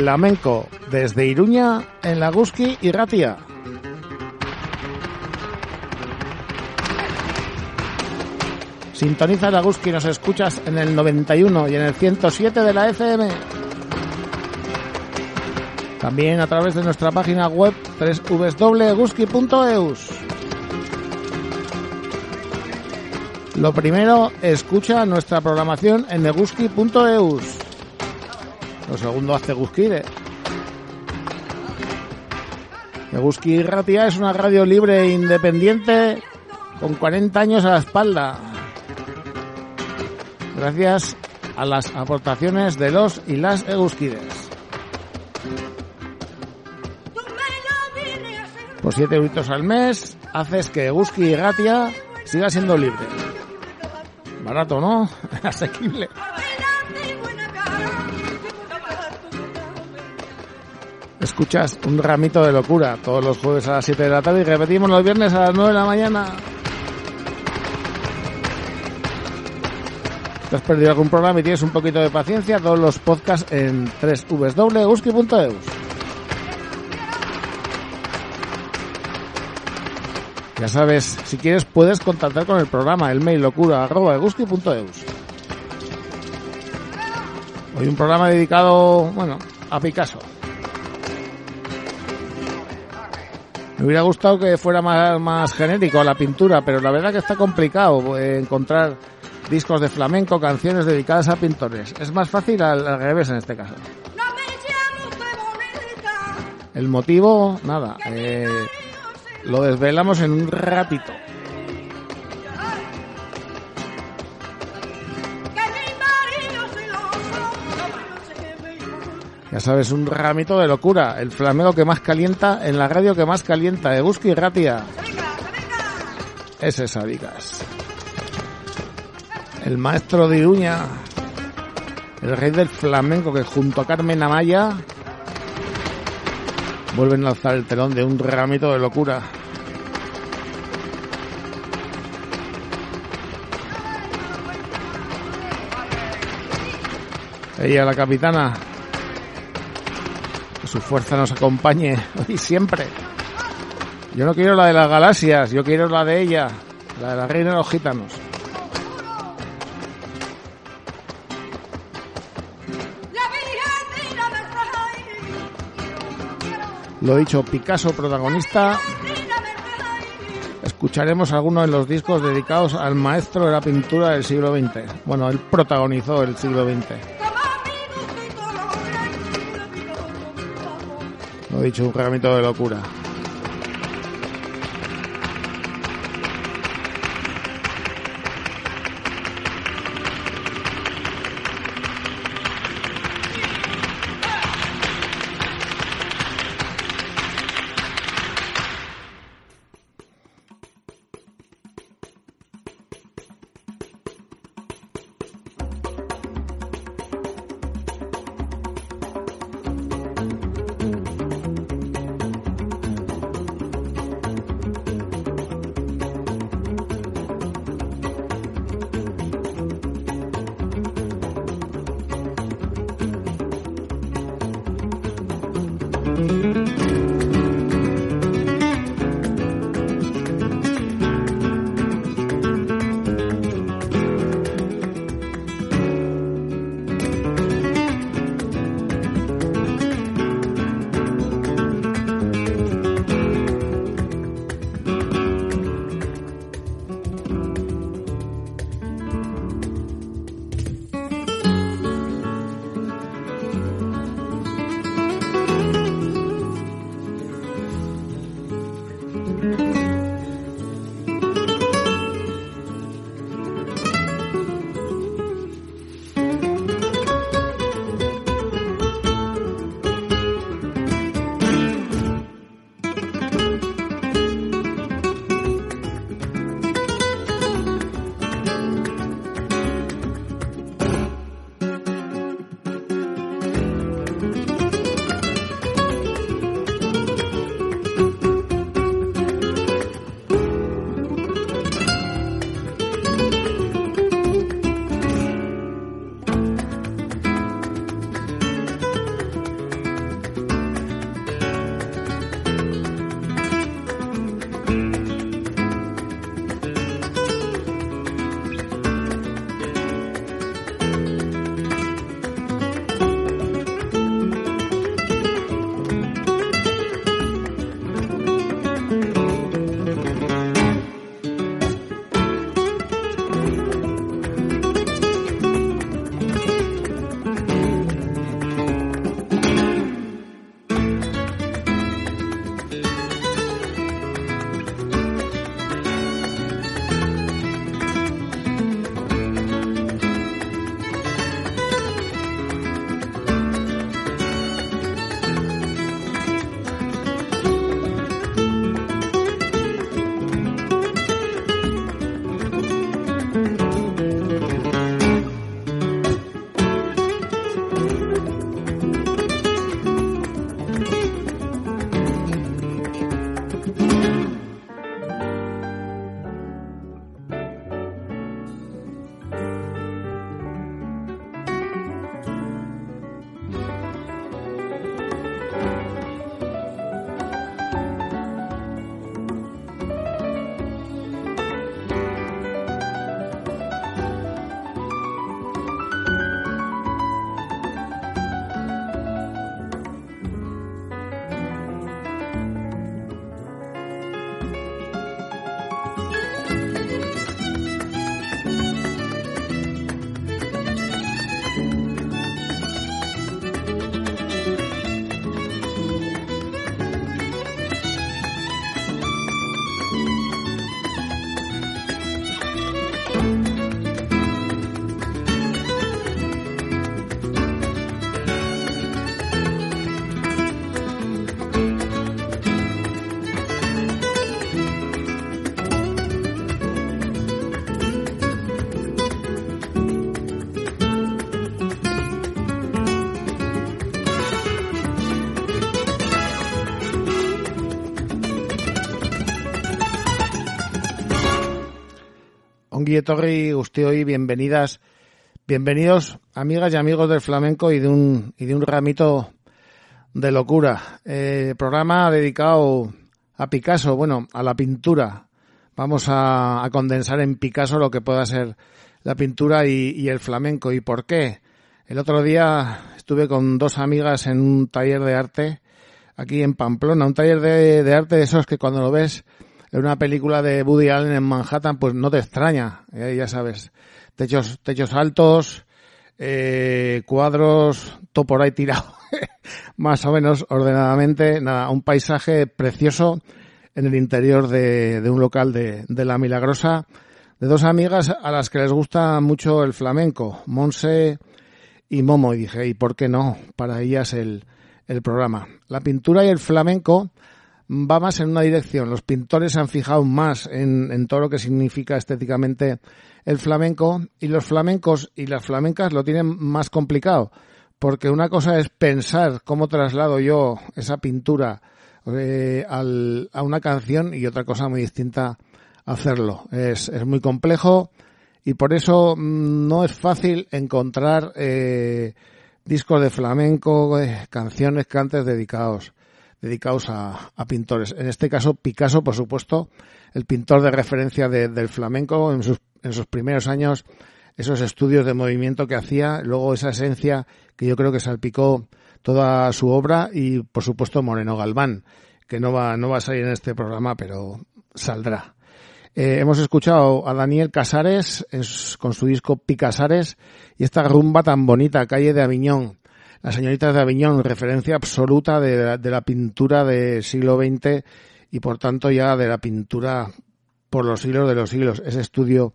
Flamenco desde Iruña en Laguski y Ratia. Sintoniza Laguski nos escuchas en el 91 y en el 107 de la FM. También a través de nuestra página web www.guski.eus. Lo primero, escucha nuestra programación en neguski.eus. Lo segundo, hace Guskire. Neguski Ratia es una radio libre e independiente con 40 años a la espalda. Gracias a las aportaciones de los y las Eguskides. Por 7 euros al mes haces que Eguski Ratia siga siendo libre. Barato, ¿no? Asequible. Escuchas un ramito de locura todos los jueves a las 7 de la tarde y repetimos los viernes a las 9 de la mañana. ¿Te has perdido algún programa y tienes un poquito de paciencia? Todos los podcasts en www.uski.eus. Ya sabes, si quieres puedes contactar con el programa, el mail. Hoy un programa dedicado, bueno, a Picasso. Me hubiera gustado que fuera más, más genérico la pintura, pero la verdad que está complicado eh, encontrar discos de flamenco, canciones dedicadas a pintores. Es más fácil al, al revés en este caso. El motivo, nada, eh, lo desvelamos en un ratito. Ya sabes, un ramito de locura. El flamenco que más calienta en la radio que más calienta. De Busqui y Ratia. Ese es Adicas. El maestro de Iruña. El rey del flamenco que junto a Carmen Amaya vuelven a alzar el telón de un ramito de locura. Ella, la capitana, su fuerza nos acompañe hoy y siempre. Yo no quiero la de las galaxias, yo quiero la de ella, la de la reina de los gitanos. Lo dicho, Picasso protagonista. Escucharemos algunos de los discos dedicados al maestro de la pintura del siglo XX. Bueno, él protagonizó el siglo XX. Lo dicho, un ramito de locura. Ongi Etorri, usted hoy, bienvenidas, bienvenidos amigas y amigos del flamenco y de un, y de un ramito de locura. Eh, programa dedicado a Picasso, bueno, a la pintura. Vamos a, condensar en Picasso lo que pueda ser la pintura y, el flamenco. ¿Y por qué? El otro día estuve con dos amigas en un taller de arte aquí en Pamplona, un taller de, de arte de esos que cuando lo ves en una película de Woody Allen en Manhattan, pues no te extraña, eh, ya sabes, techos, techos altos, eh, cuadros, todo por ahí tirado, más o menos ordenadamente, nada, un paisaje precioso en el interior de, de un local de, de, La Milagrosa, de dos amigas a las que les gusta mucho el flamenco, Monse y Momo, y dije, ¿y por qué no? Para ellas el, el programa. La pintura y el flamenco va más en una dirección. Los pintores se han fijado más en, en, todo lo que significa estéticamente el flamenco y los flamencos y las flamencas lo tienen más complicado. Porque una cosa es pensar cómo traslado yo esa pintura eh, al, a una canción y otra cosa muy distinta hacerlo. Es, es muy complejo y por eso mm, no es fácil encontrar eh, discos de flamenco, eh, canciones, cantes dedicados dedicados a, a, pintores. En este caso, Picasso, por supuesto, el pintor de referencia de, del flamenco en sus, en sus primeros años, esos estudios de movimiento que hacía, luego esa esencia que yo creo que salpicó toda su obra y, por supuesto, Moreno Galván, que no va, no va a salir en este programa, pero saldrá. Eh, hemos escuchado a Daniel Casares con su disco Picasares y esta rumba tan bonita, calle de Aviñón la señorita de Aviñón, referencia absoluta de la, pintura del siglo XX y por tanto ya de la pintura por los siglos de los siglos. Ese estudio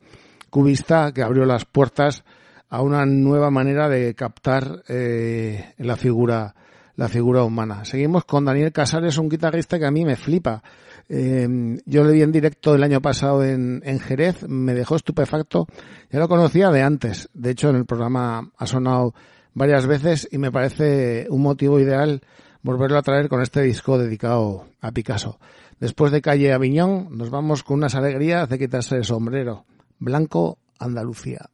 cubista que abrió las puertas a una nueva manera de captar eh, la figura la figura humana. Seguimos con Daniel Casares, un guitarrista que a mí me flipa. Eh, yo le vi en directo el año pasado en, en, Jerez, me dejó estupefacto. Ya lo conocía de antes. De hecho, en el programa ha sonado varias veces y me parece un motivo ideal volverlo a traer con este disco dedicado a Picasso. Después de Calle Aviñón nos vamos con unas alegrías de quitarse el sombrero. Blanco, Andalucía.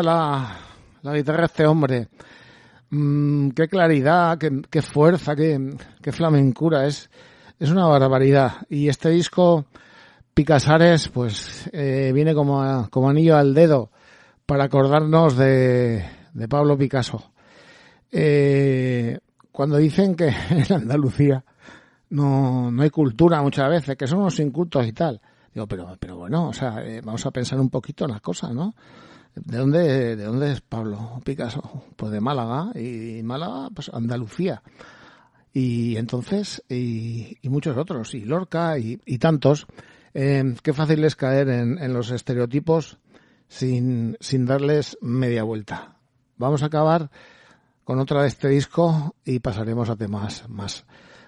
La, la guitarra este hombre. Mm, qué claridad, qué, fuerza, qué, qué, flamencura. Es, es una barbaridad. Y este disco, Picasares, pues eh, viene como, como anillo al dedo para acordarnos de, de Pablo Picasso. Eh, cuando dicen que en Andalucía no, no hay cultura muchas veces, que son unos incultos y tal. Digo, pero, pero bueno, o sea, eh, vamos a pensar un poquito en las cosas, ¿no? ¿De dónde, ¿De dónde es Pablo Picasso? Pues de Málaga, y Málaga, pues Andalucía. Y entonces, y, muchos otros, y Lorca, y, tantos. Eh, qué fácil es caer en, los estereotipos sin, sin darles media vuelta. Vamos a acabar con otra de este disco y pasaremos a temas más,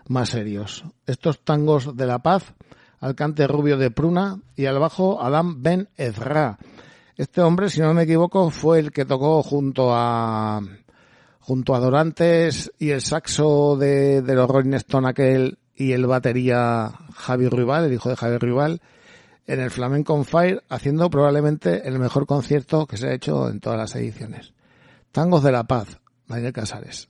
más serios. Estos tangos de la paz, al cante rubio de Pruna y al bajo Adam Ben Ezra. Este hombre, si no me equivoco, fue el que tocó junto a junto a Dorantes y el saxo de, de los Rolling Stone aquel y el batería Javi Rival, el hijo de Javi Rival, en el Flamenco on Fire, haciendo probablemente el mejor concierto que se ha hecho en todas las ediciones. Tangos de la Paz, Daniel Casares.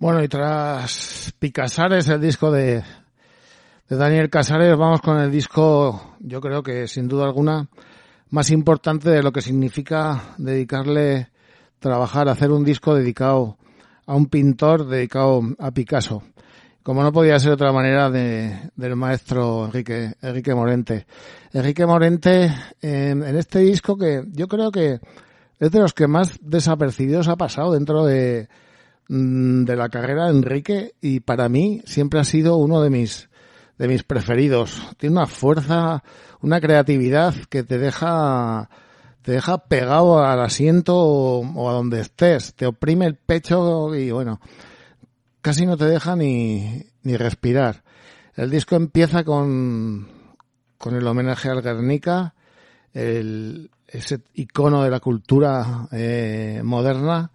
Bueno, y tras Picasares, el disco de, de Daniel Casares, vamos con el disco, yo creo que sin duda alguna, más importante de lo que significa dedicarle, trabajar, hacer un disco dedicado a un pintor, dedicado a Picasso. Como no podía ser otra manera de, del maestro Enrique, Enrique Morente. Enrique Morente, en, este disco que yo creo que es de los que más desapercibidos ha pasado dentro de, de la carrera Enrique y para mí siempre ha sido uno de mis de mis preferidos. Tiene una fuerza, una creatividad que te deja te deja pegado al asiento o, a donde estés, te oprime el pecho y bueno, casi no te deja ni, ni respirar. El disco empieza con, con el homenaje al Guernica, el, ese icono de la cultura eh, moderna,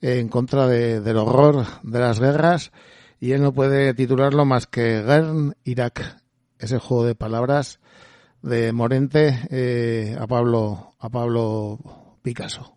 en contra de, del horror de las guerras y él no puede titularlo más que Gern Irak, ese juego de palabras de Morente eh, a Pablo a Pablo Picasso.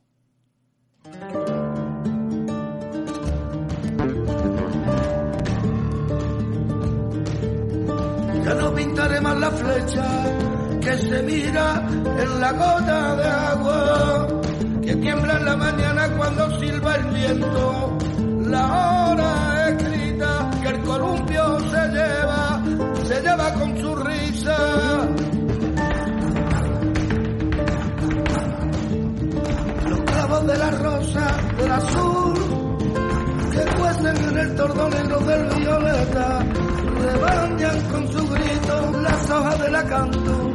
Ya no pintaré más la flecha que se mira en la gota de agua que tiembla en la mañana cuando silba el viento, la hora escrita que el columpio se lleva, se lleva con su risa. Los clavos de la rosa, del azul, que cuecen en el tordo negro del violeta, rebañan con su grito las hojas de la canto,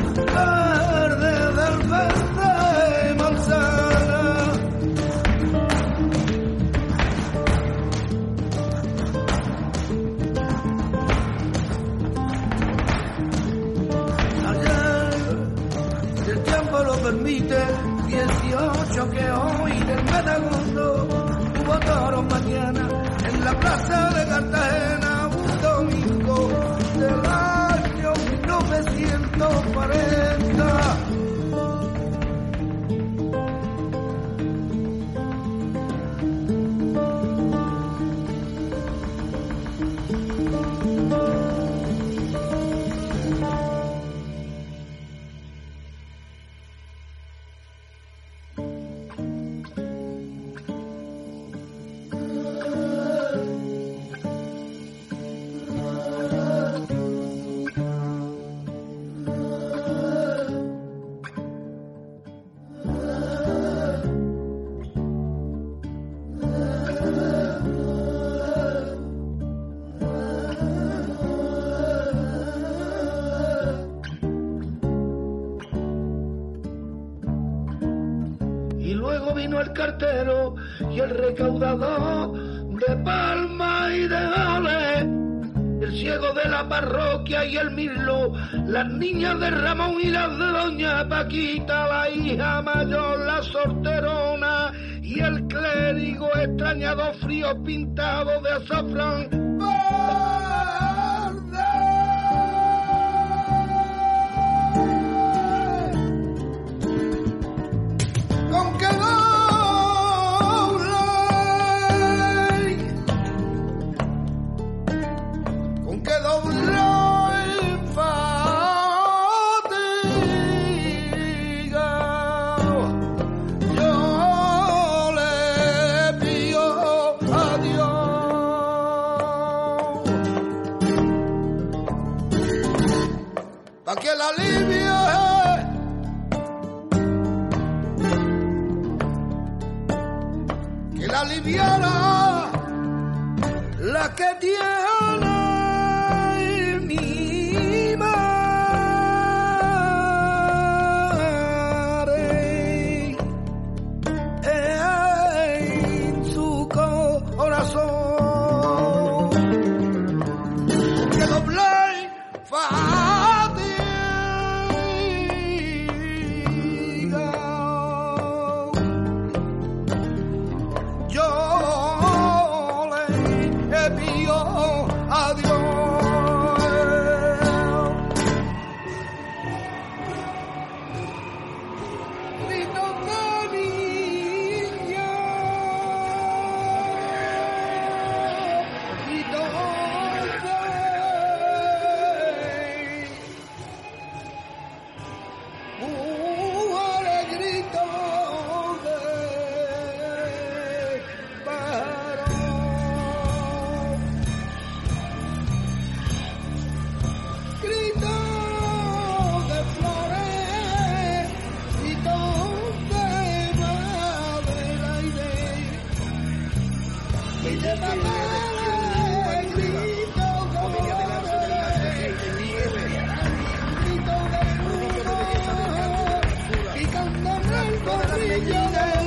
recaudador de palma y de ale, el ciego de la parroquia y el mirlo, las niñas de Ramón y las de Doña Paquita, la hija mayor, la sorterona y el clérigo extrañado frío pintado de azafrán quedó Hallelujah.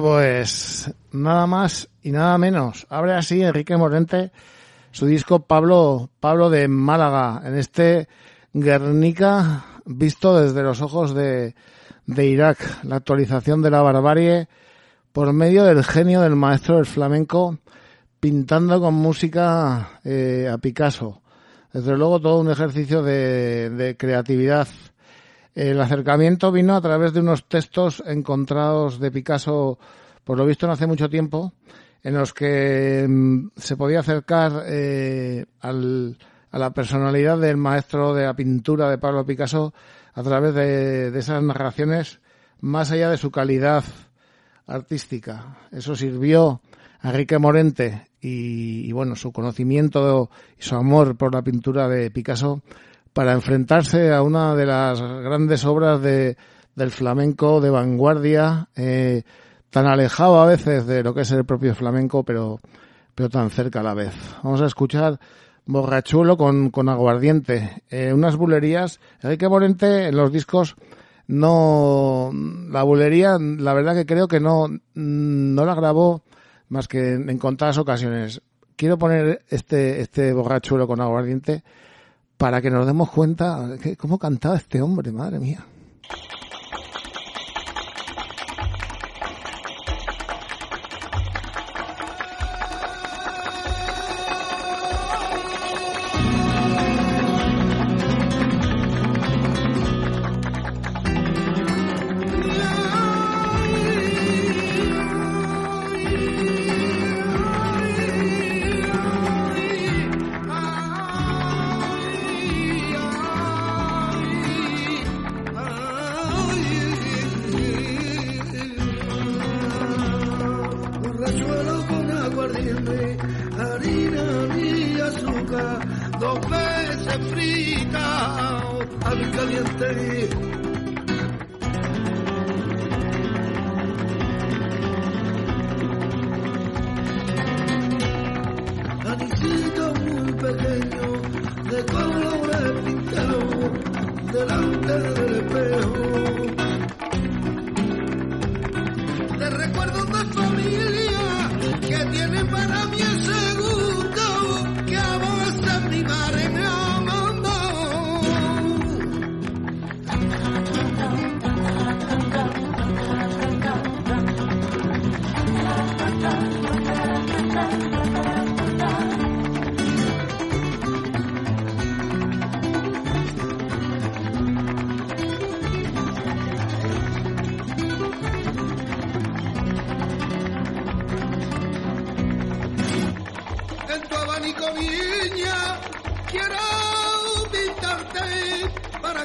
Pues nada más y nada menos. Abre así Enrique Morente su disco Pablo, Pablo de Málaga, en este Guernica visto desde los ojos de, de Irak, la actualización de la barbarie por medio del genio del maestro del flamenco, pintando con música eh, a Picasso. Desde luego todo un ejercicio de creatividad el acercamiento vino a través de unos textos encontrados de Picasso, por lo visto no hace mucho tiempo, en los que mm, se podía acercar eh, al, a la personalidad del maestro de la pintura de Pablo Picasso a través de, esas narraciones más allá de su calidad artística. Eso sirvió a Enrique Morente y, y, bueno, su conocimiento y su amor por la pintura de Picasso para enfrentarse a una de las grandes obras de, del flamenco de vanguardia, eh, tan alejado a veces de lo que es el propio flamenco, pero, pero tan cerca a la vez. Vamos a escuchar Borrachuelo con, con aguardiente, eh, unas bulerías. Enrique Morente en los discos no, la bulería, la verdad que creo que no, no la grabó más que en contadas ocasiones. Quiero poner este, este borrachuelo con aguardiente para que nos demos cuenta de cómo cantaba este hombre, madre mía.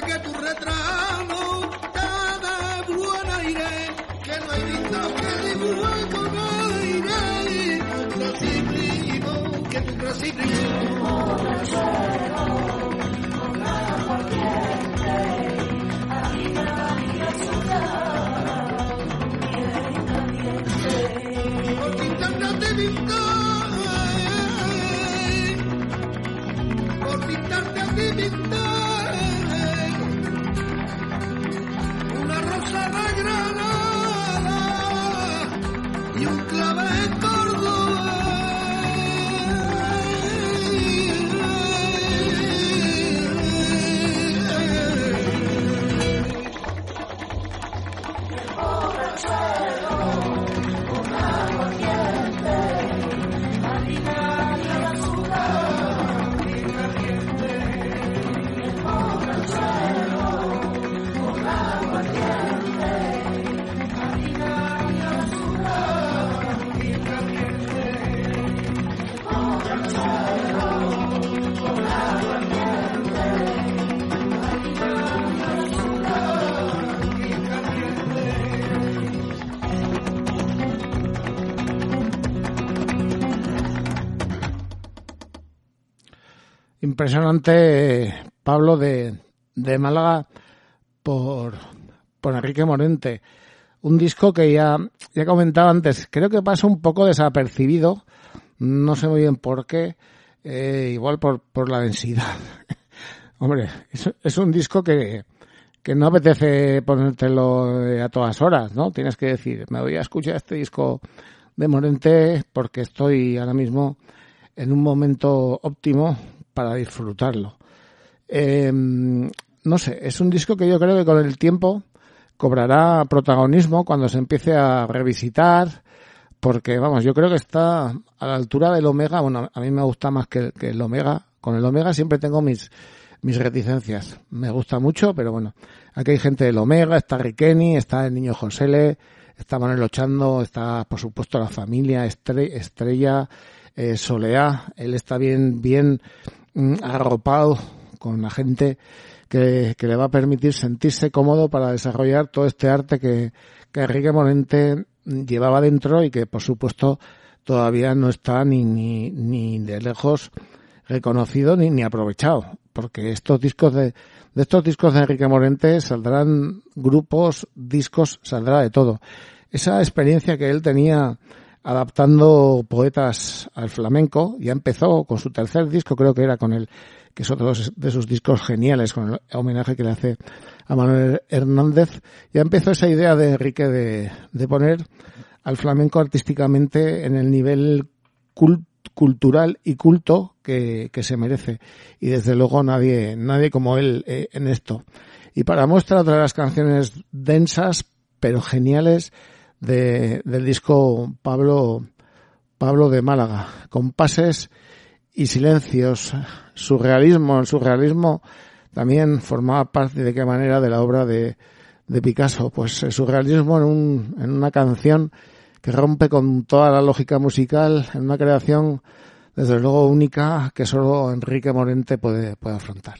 Que tu retrato te dé buen aire que no hay visto que dibuje con aire tu trasibrimo que tu trasibrimo por Impresionante, Pablo, de, de Málaga por, por Enrique Morente. Un disco que ya, ya comentaba antes, creo que pasa un poco desapercibido, no sé muy bien por qué, eh, igual por, por la densidad. Hombre, es, es un disco que, que no apetece ponértelo a todas horas, ¿no? Tienes que decir, me voy a escuchar este disco de Morente porque estoy ahora mismo en un momento óptimo para disfrutarlo. Eh, no sé, es un disco que yo creo que con el tiempo cobrará protagonismo cuando se empiece a revisitar, porque vamos, yo creo que está a la altura del Omega, bueno, a mí me gusta más que, que el Omega, con el Omega siempre tengo mis, mis reticencias, me gusta mucho, pero bueno, aquí hay gente del Omega, está Riqueni, está el niño Josele, está Manuel Ochando, está por supuesto la familia Estre Estrella, eh, Soleá, él está bien, bien arropado con la gente que, que, le va a permitir sentirse cómodo para desarrollar todo este arte que, que Enrique Morente llevaba dentro y que por supuesto todavía no está ni, ni, ni de lejos reconocido ni, ni aprovechado porque estos discos de, de estos discos de Enrique Morente saldrán grupos, discos, saldrá de todo. Esa experiencia que él tenía adaptando poetas al flamenco, ya empezó con su tercer disco, creo que era con el, que es otro de sus discos geniales, con el homenaje que le hace a Manuel Hernández, ya empezó esa idea de Enrique de, de poner al flamenco artísticamente en el nivel cult, cultural y culto que, que, se merece. Y desde luego nadie, nadie como él eh, en esto. Y para muestra otra de las canciones densas, pero geniales, de, del disco Pablo, Pablo de Málaga, compases y silencios, surrealismo, el surrealismo también formaba parte de qué manera de la obra de, de Picasso, pues el surrealismo en, un, en una canción que rompe con toda la lógica musical, en una creación desde luego única que solo Enrique Morente puede, puede afrontar.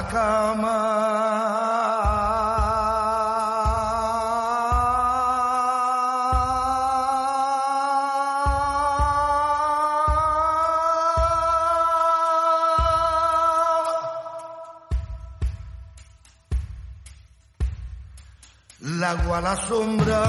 La cama. La sombra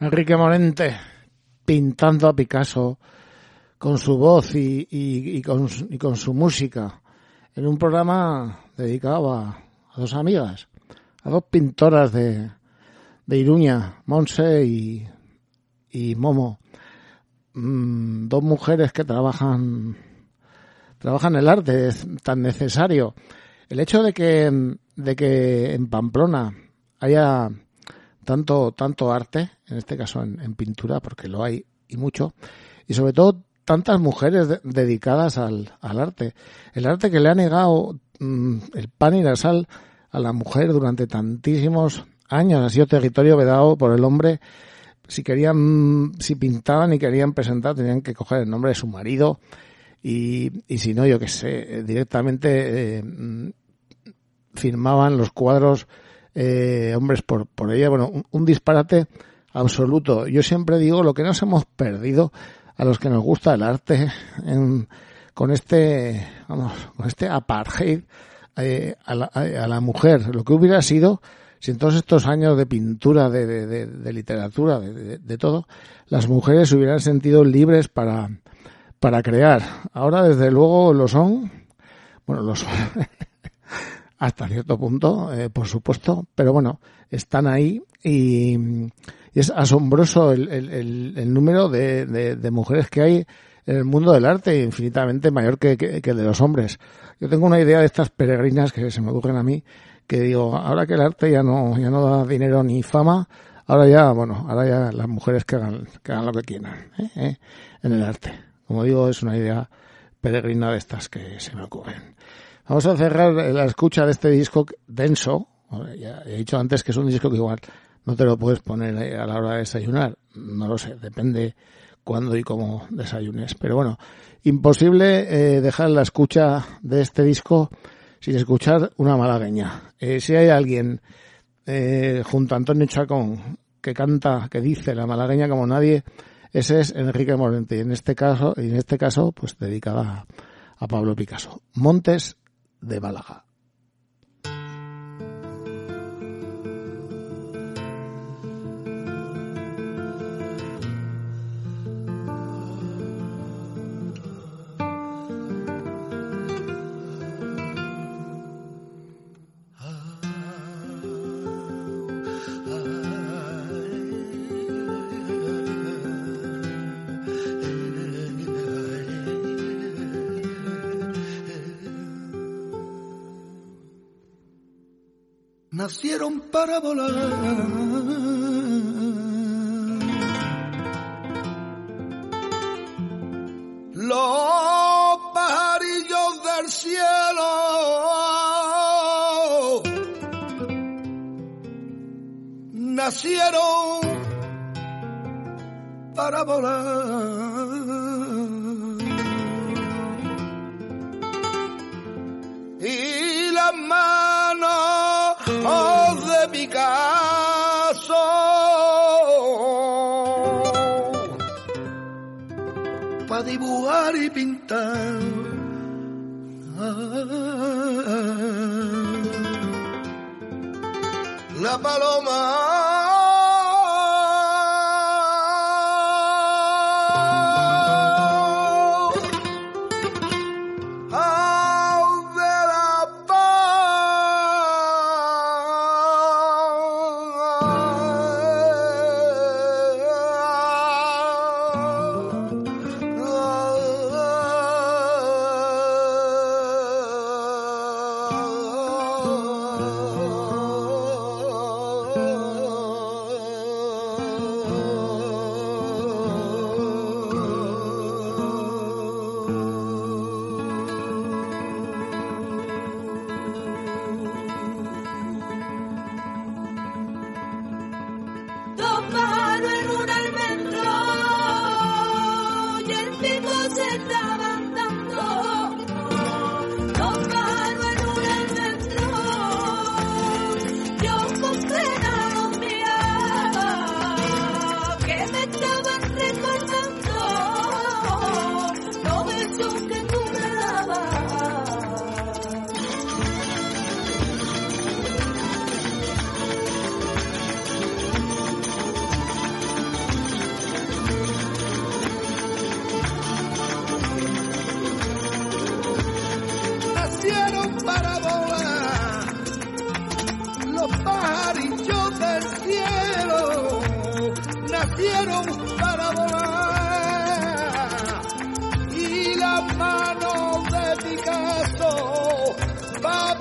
Enrique Morente pintando a Picasso con su voz y, y- y y con su música en un programa dedicado a, dos amigas, a dos pintoras de, de Iruña, Monse y, y Momo. Mm, dos mujeres que trabajan trabajan el arte, tan necesario. El hecho de que, de que en Pamplona haya tanto, tanto arte, en este caso en, pintura, porque lo hay y mucho, y sobre todo tantas mujeres de- dedicadas al, al arte. El arte que le ha negado el pan y la sal a la mujer durante tantísimos años. Ha sido territorio vedado por el hombre. Si querían, si pintaban y querían presentar, tenían que coger el nombre de su marido. Y, y si no, yo qué sé, eh, directamente eh, mm, firmaban los cuadros eh, hombres por, por ella. Bueno, un, un disparate absoluto. Yo siempre digo lo que nos hemos perdido a los que nos gusta el arte en- con este, vamos, con este apartheid eh, a, la, a la mujer. Lo que hubiera sido si en todos estos años de pintura, de, de, de- de literatura, de, todo, las mujeres se hubieran sentido libres para, para crear. Ahora, desde luego, lo son. Bueno, lo son. hasta cierto punto, eh, por supuesto, pero bueno, están ahí y, es asombroso el, el- número de- de mujeres que hay en el mundo del arte, infinitamente mayor que, que- el de los hombres. Yo tengo una idea de estas peregrinas que se me ocurren a mí, que digo, ahora que el arte ya no, ya no da dinero ni fama, ahora ya, bueno, ahora ya las mujeres que hagan, que hagan lo que quieran ¿eh? ¿eh? en el arte. Como digo, es una idea peregrina de estas que se me ocurren. Vamos a cerrar la escucha de este disco denso. Ya he dicho antes que es un disco que igual no te lo puedes poner a la hora de desayunar. No lo sé, depende cuándo y cómo desayunes. Pero bueno, imposible eh, dejar la escucha de este disco sin escuchar una malagueña. Eh, si hay alguien eh, junto a Antonio Chacón que canta, que dice la malagueña como nadie, ese es Enrique Morente. Y en este caso, y en este caso, pues dedicada a, a Pablo Picasso. Montes de Málaga. Para volar. Los pajarillos del cielo nacieron dibujar y pintar. La paloma nacieron para volar. Y las manos de Picasso pa'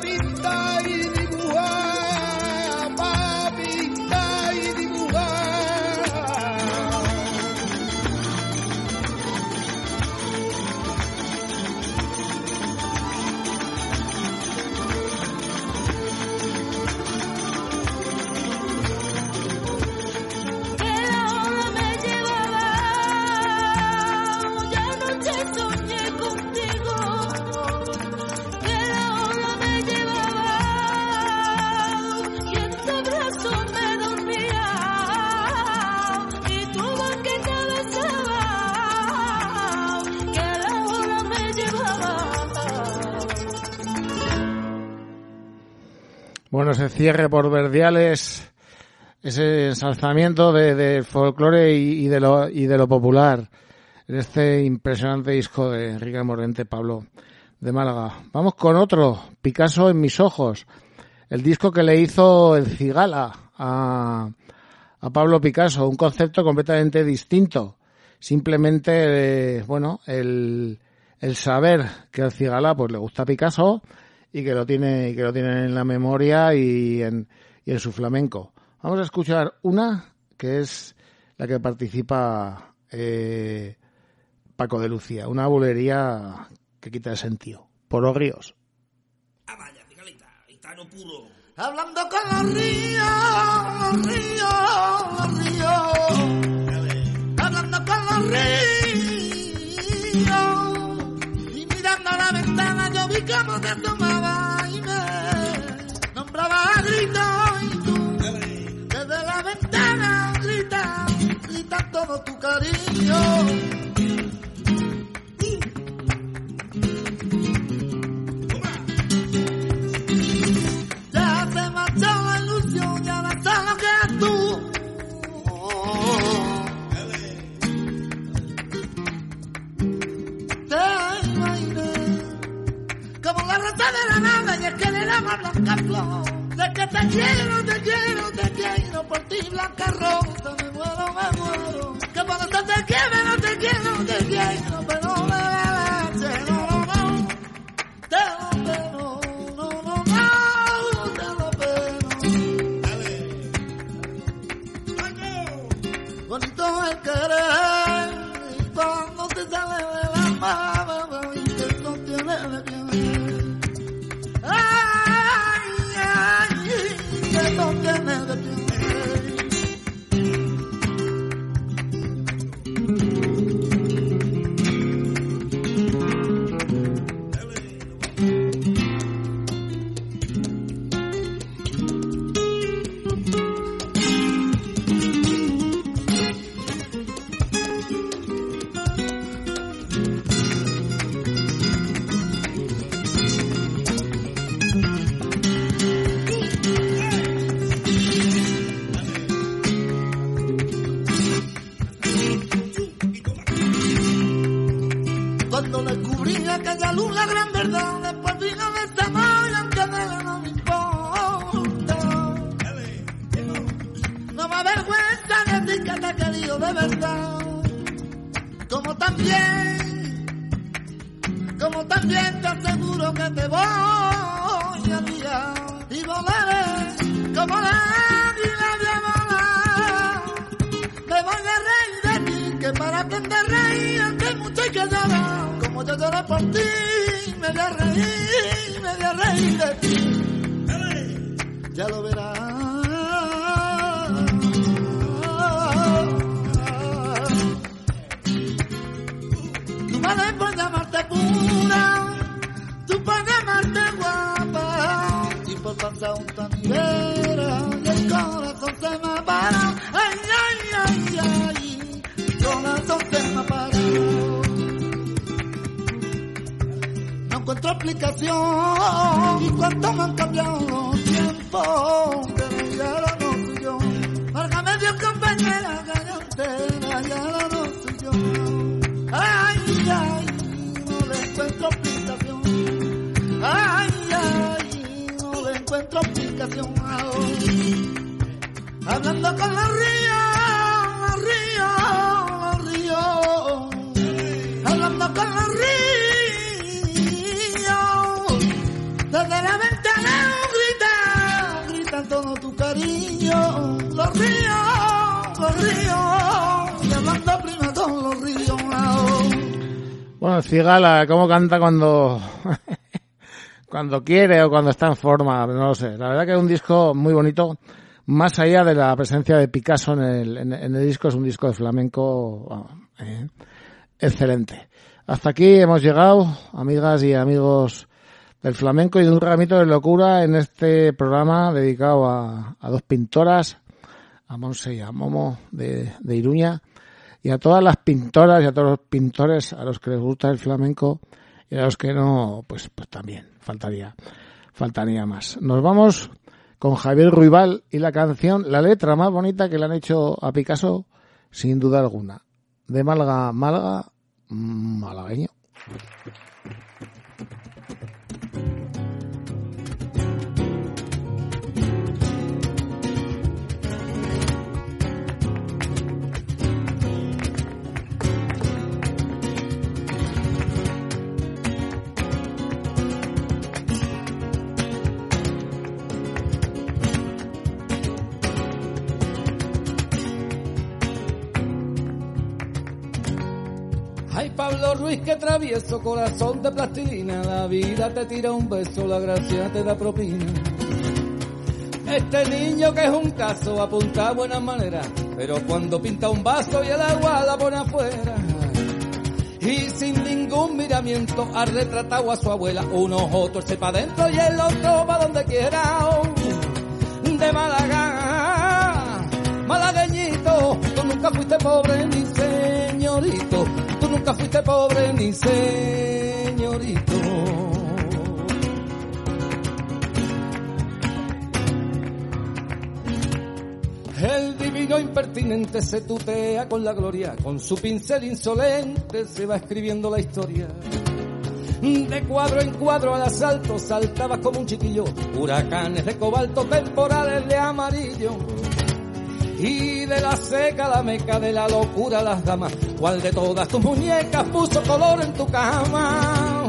Bueno, ese cierre por Verdiales, ese ensalzamiento de, del folclore y, de lo, y de lo popular en este impresionante disco de Enrique Morente Pablo de Málaga. Vamos con otro, Picasso en mis ojos, el disco que le hizo el Cigala a, a Pablo Picasso, un concepto completamente distinto. Simplemente, eh, bueno, el, el saber que al Cigala pues le gusta Picasso y que lo tiene, y que lo tiene en la memoria y en, y en su flamenco. Vamos a escuchar una que es la que participa eh, Paco de Lucía, una bulería que quita el sentido. Por los ríos. Ah, vaya, Miguelita, gitano puro. Hablando con los ríos, los ríos, los ríos. Hablando con los ríos. Cómo te tomaba y me nombraba a gritos. Y tú desde la ventana grita, grita todo tu cariño. Flor. De que te quiero, te quiero, te quiero por ti blanca rosa. De verdad. Como también, como también te aseguro que te voy a enviar. Y volaré como la águila de volar. Me voy a reír de ti, que para aprender reír antes mucho hay que llorar. Como yo lloré por ti, me voy a reír, me voy a reír de ti. Ya lo verás. Un tanibera, y el corazón se me para, ay, ay, ay, ay, el corazón se me para. No encuentro explicación, y cuánto me han cambiado los tiempos, pero ya no soy yo. Válgame Dios, compañera, Hablando con los ríos, los ríos, los ríos. Hablando con los ríos. Desde la ventana grita, grita todo tu cariño. Los ríos, los ríos. Prima con los ríos. Bueno, Cigala, ¿cómo canta cuando cuando quiere o cuando está en forma? No lo sé. La verdad que es un disco muy bonito. Más allá de la presencia de Picasso en el, en, el disco, es un disco de flamenco eh, excelente. Hasta aquí hemos llegado, amigas y amigos del flamenco y de un ramito de locura en este programa dedicado a, a dos pintoras, a Monse y a Momo de, de Iruña y a todas las pintoras y a todos los pintores a los que les gusta el flamenco y a los que no, pues, pues también faltaría, faltaría más. Nos vamos con Javier Ruibal y la canción, la letra más bonita que le han hecho a Picasso, sin duda alguna. De Málaga, Málaga, malagueño. Ruiz, que travieso, corazón de plastilina. La vida te tira un beso, la gracia te da propina. Este niño que es un caso apunta a buenas maneras, pero cuando pinta un vaso y el agua la pone afuera. Y sin ningún miramiento ha retratado a su abuela, unos otros se pa' dentro y el otro va donde quiera. De Málaga, malagueñito, tú nunca fuiste pobre ni señorito, nunca fuiste pobre ni señorito. El divino impertinente se tutea con la gloria, con su pincel insolente se va escribiendo la historia. De cuadro en cuadro al asalto saltabas como un chiquillo, huracanes de cobalto, temporales de amarillo. Y de la seca la meca, de la locura las damas, cuál de todas tus muñecas puso color en tu cama.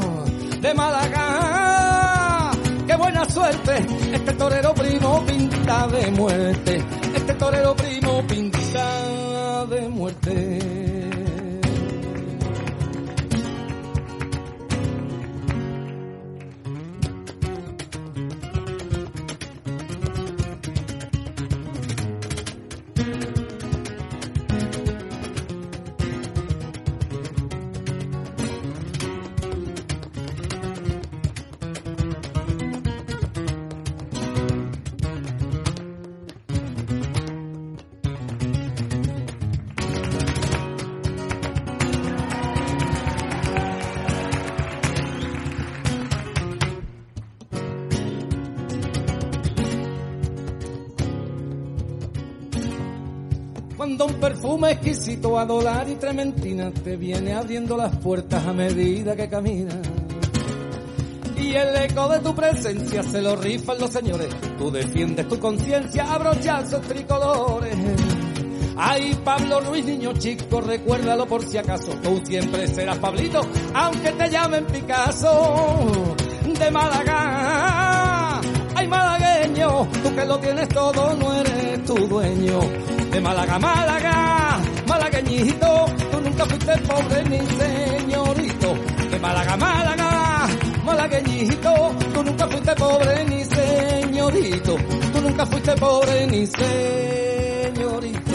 De Málaga, qué buena suerte, este torero primo pinta de muerte, este torero primo pinta de muerte. Perfume exquisito a dólar y trementina te viene abriendo las puertas a medida que caminas. Y el eco de tu presencia se lo rifan los señores. Tú defiendes tu conciencia a brochazos tricolores. Ay, Pablo Ruiz, niño chico, recuérdalo por si acaso. Tú siempre serás Pablito, aunque te llamen Picasso. De Málaga, ay malagueño, tú que lo tienes todo, no eres tu dueño. De Málaga, Málaga, malagueñito, tú nunca fuiste pobre ni señorito. De Málaga, Málaga, malagueñito, tú nunca fuiste pobre ni señorito. Tú nunca fuiste pobre ni señorito.